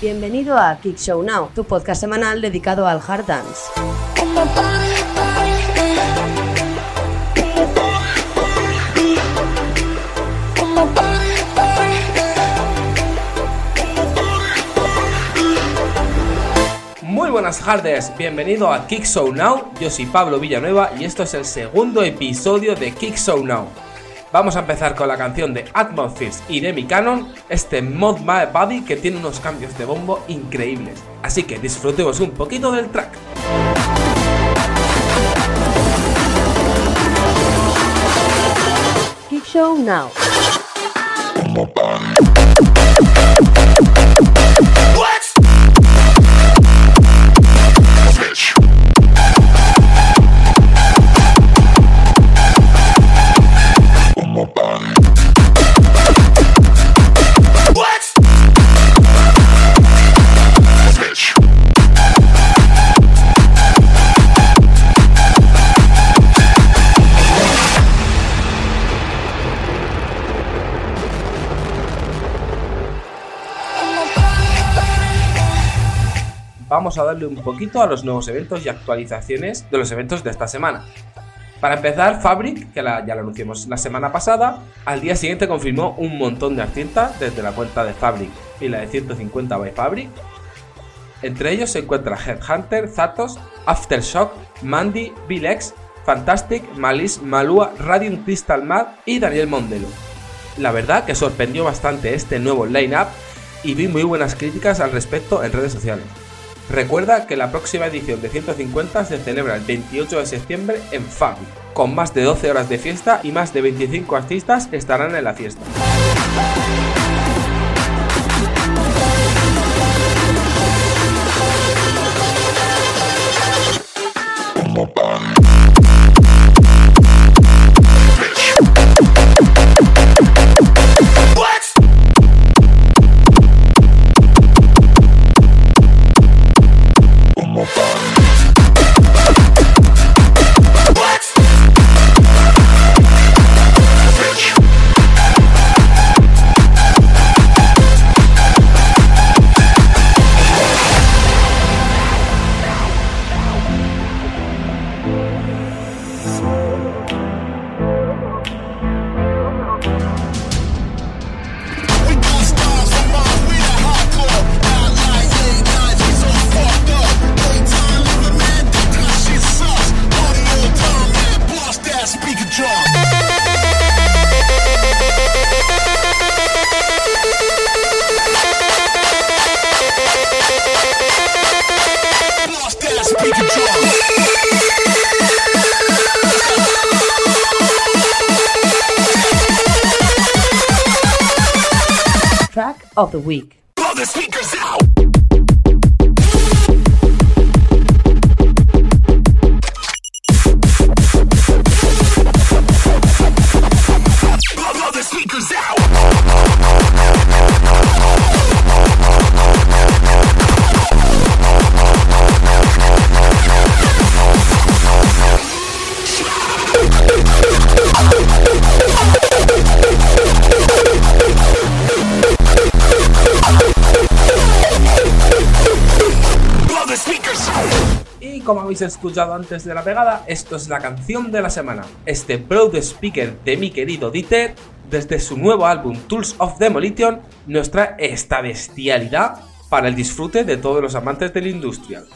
Bienvenido a Kick Show Now, tu podcast semanal dedicado al hard dance. Muy buenas tardes, bienvenido a Kick Show Now, yo soy Pablo Villanueva y esto es el segundo episodio de Kick Show Now. Vamos a empezar con la canción de Atmospheres y Demi Cannon, este Mod My Body que tiene unos cambios de bombo increíbles. Así que disfrutemos un poquito del track. Kick Show Now. Vamos a darle un poquito a los nuevos eventos y actualizaciones de los eventos de esta semana. Para empezar, Fabric, que ya lo anunciamos la semana pasada, al día siguiente confirmó un montón de artistas desde la cuenta de Fabric y la de 150 by Fabric. Entre ellos se encuentra Headhunter, Zatos, Aftershock, Mandy, Bilex, Fantastic, Malice, Malua, Radiant Crystal Mad y Daniel Mondelo. La verdad que sorprendió bastante este nuevo line-up y vi muy buenas críticas al respecto en redes sociales. Recuerda que la próxima edición de 150 se celebra el 28 de septiembre en Fabric, con más de 12 horas de fiesta y más de 25 artistas estarán en la fiesta. Of the Week. Habéis escuchado antes de la pegada, esto es la canción de la semana. Este Broad Speaker de mi querido Dieter, desde su nuevo álbum Tools of Demolition, nos trae esta bestialidad para el disfrute de todos los amantes del industrial.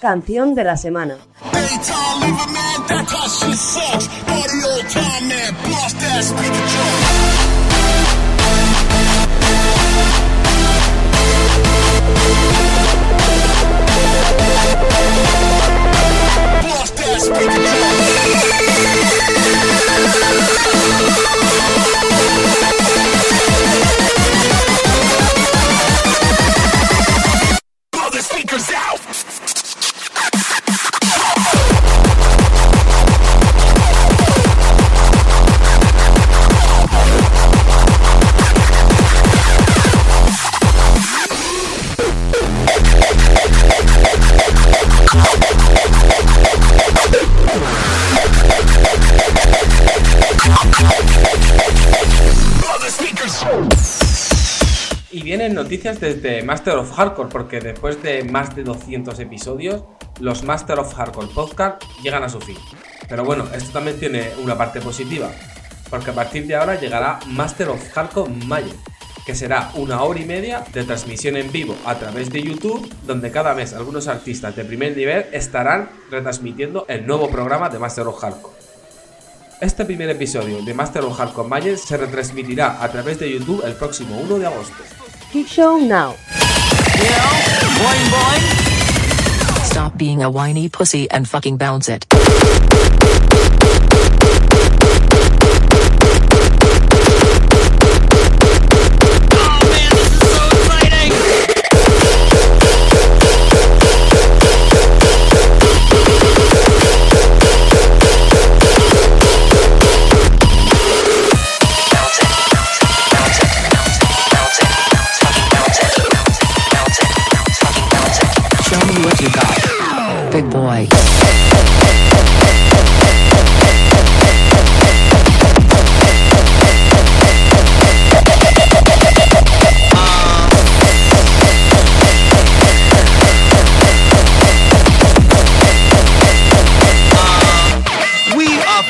Canción de la semana. Noticias desde Master of Hardcore, porque después de más de 200 episodios, los Master of Hardcore podcast llegan a su fin. Pero bueno, esto también tiene una parte positiva, porque a partir de ahora llegará Master of Hardcore Mayo, que será una hora y media de transmisión en vivo a través de YouTube, donde cada mes algunos artistas de primer nivel estarán retransmitiendo el nuevo programa de Master of Hardcore. Este primer episodio de Master of Hardcore Mayo se retransmitirá a través de YouTube el próximo 1 de agosto. Show Now. Stop being a whiny pussy and fucking bounce it.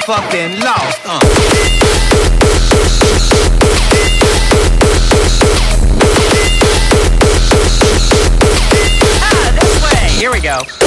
Fucking lost. Uh. Ah. Here we go.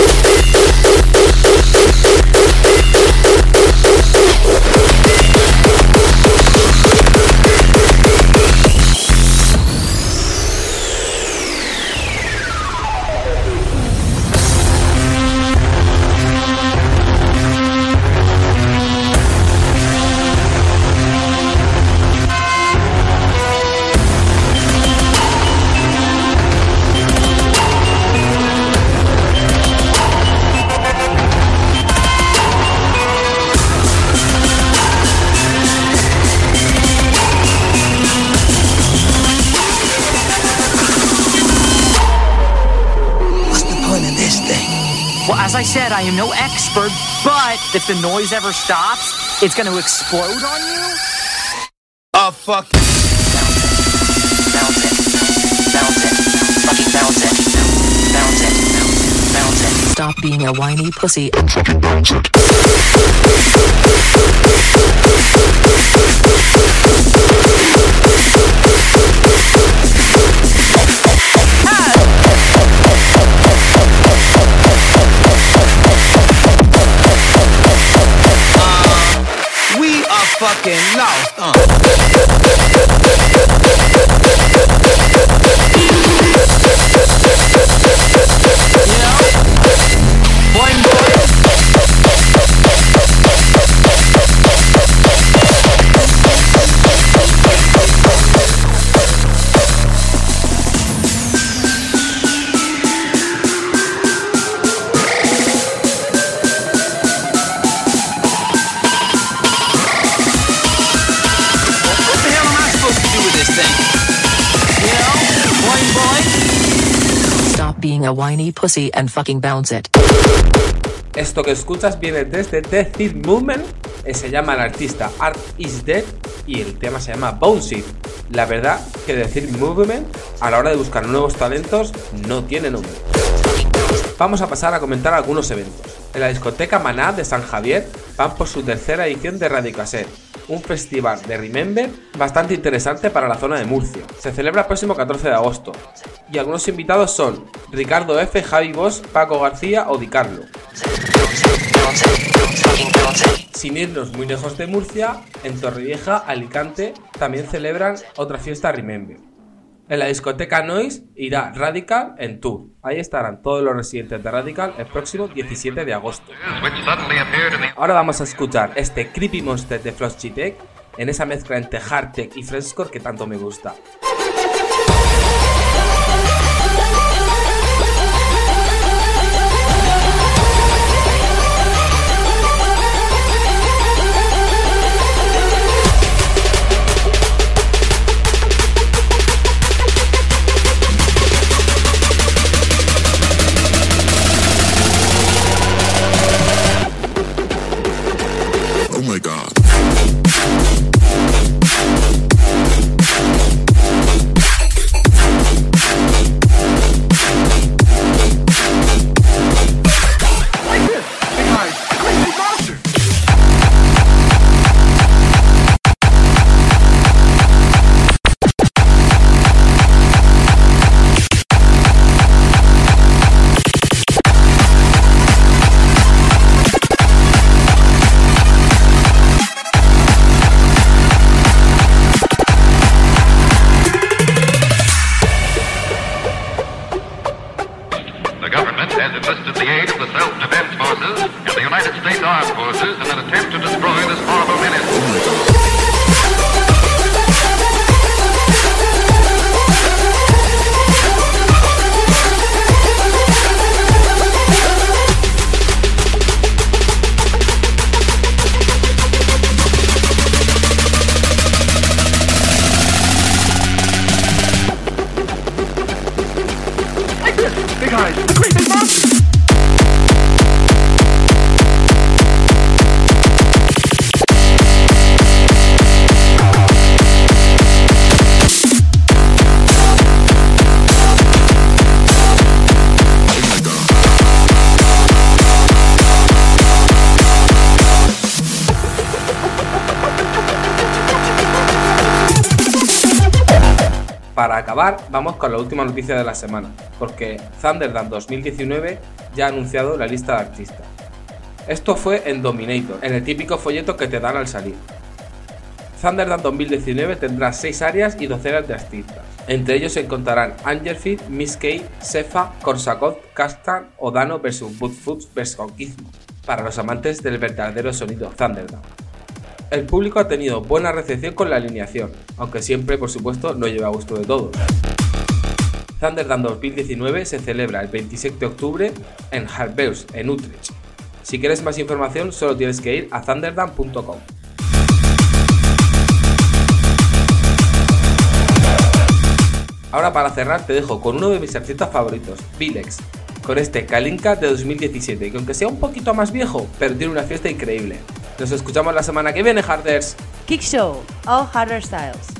I am no expert, but if the noise ever stops, it's going to explode on you. A fuck. Bounce it. Bounce it. Fucking bounce it. Bounce it. Bounce it. Stop being a whiny pussy and fucking bounce it. Being a whiny pussy and fucking bounce it. Esto que escuchas viene desde The Third Movement, eh, se llama el artista Art is Dead y el tema se llama Bounce It. La verdad que The Movement a la hora de buscar nuevos talentos no tiene nombre. Vamos a pasar a comentar algunos eventos. En la discoteca Maná de San Javier van por su tercera edición de Radio Cassette, un festival de Remember bastante interesante para la zona de Murcia. Se celebra el próximo 14 de agosto y algunos invitados son Ricardo F, Javi Bosch, Paco García o Di Carlo. Sin irnos muy lejos de Murcia, en Torrevieja, Alicante, también celebran otra fiesta Remember. En la discoteca Noise irá Radical en tour. Ahí estarán todos los residentes de Radical el próximo 17 de agosto. Ahora vamos a escuchar este Creepy Monster de Frosty Tech en esa mezcla entre hardtech y frescore que tanto me gusta. armed forces in an attempt to destroy vamos con la última noticia de la semana, porque Thunderdome 2019 ya ha anunciado la lista de artistas. Esto fue en Dominator, en el típico folleto que te dan al salir. Thunderdome 2019 tendrá 6 áreas y docenas de artistas. Entre ellos se encontrarán Angelfield, Miss Kay, Sefa, Korsakov, Kastan, Odano vs Bootfoot vs para los amantes del verdadero sonido Thunderdome. El público ha tenido buena recepción con la alineación, aunque siempre, por supuesto, no lleva a gusto de todos. Thunderdome 2019 se celebra el 26 de octubre en Harbeus, en Utrecht. Si quieres más información, solo tienes que ir a thunderdome.com. Ahora para cerrar te dejo con uno de mis artistas favoritos, Vilex, con este Kalinka de 2017, que aunque sea un poquito más viejo, pero tiene una fiesta increíble. Nos escuchamos la semana que viene, Harders. Kick Show, All Harder Styles.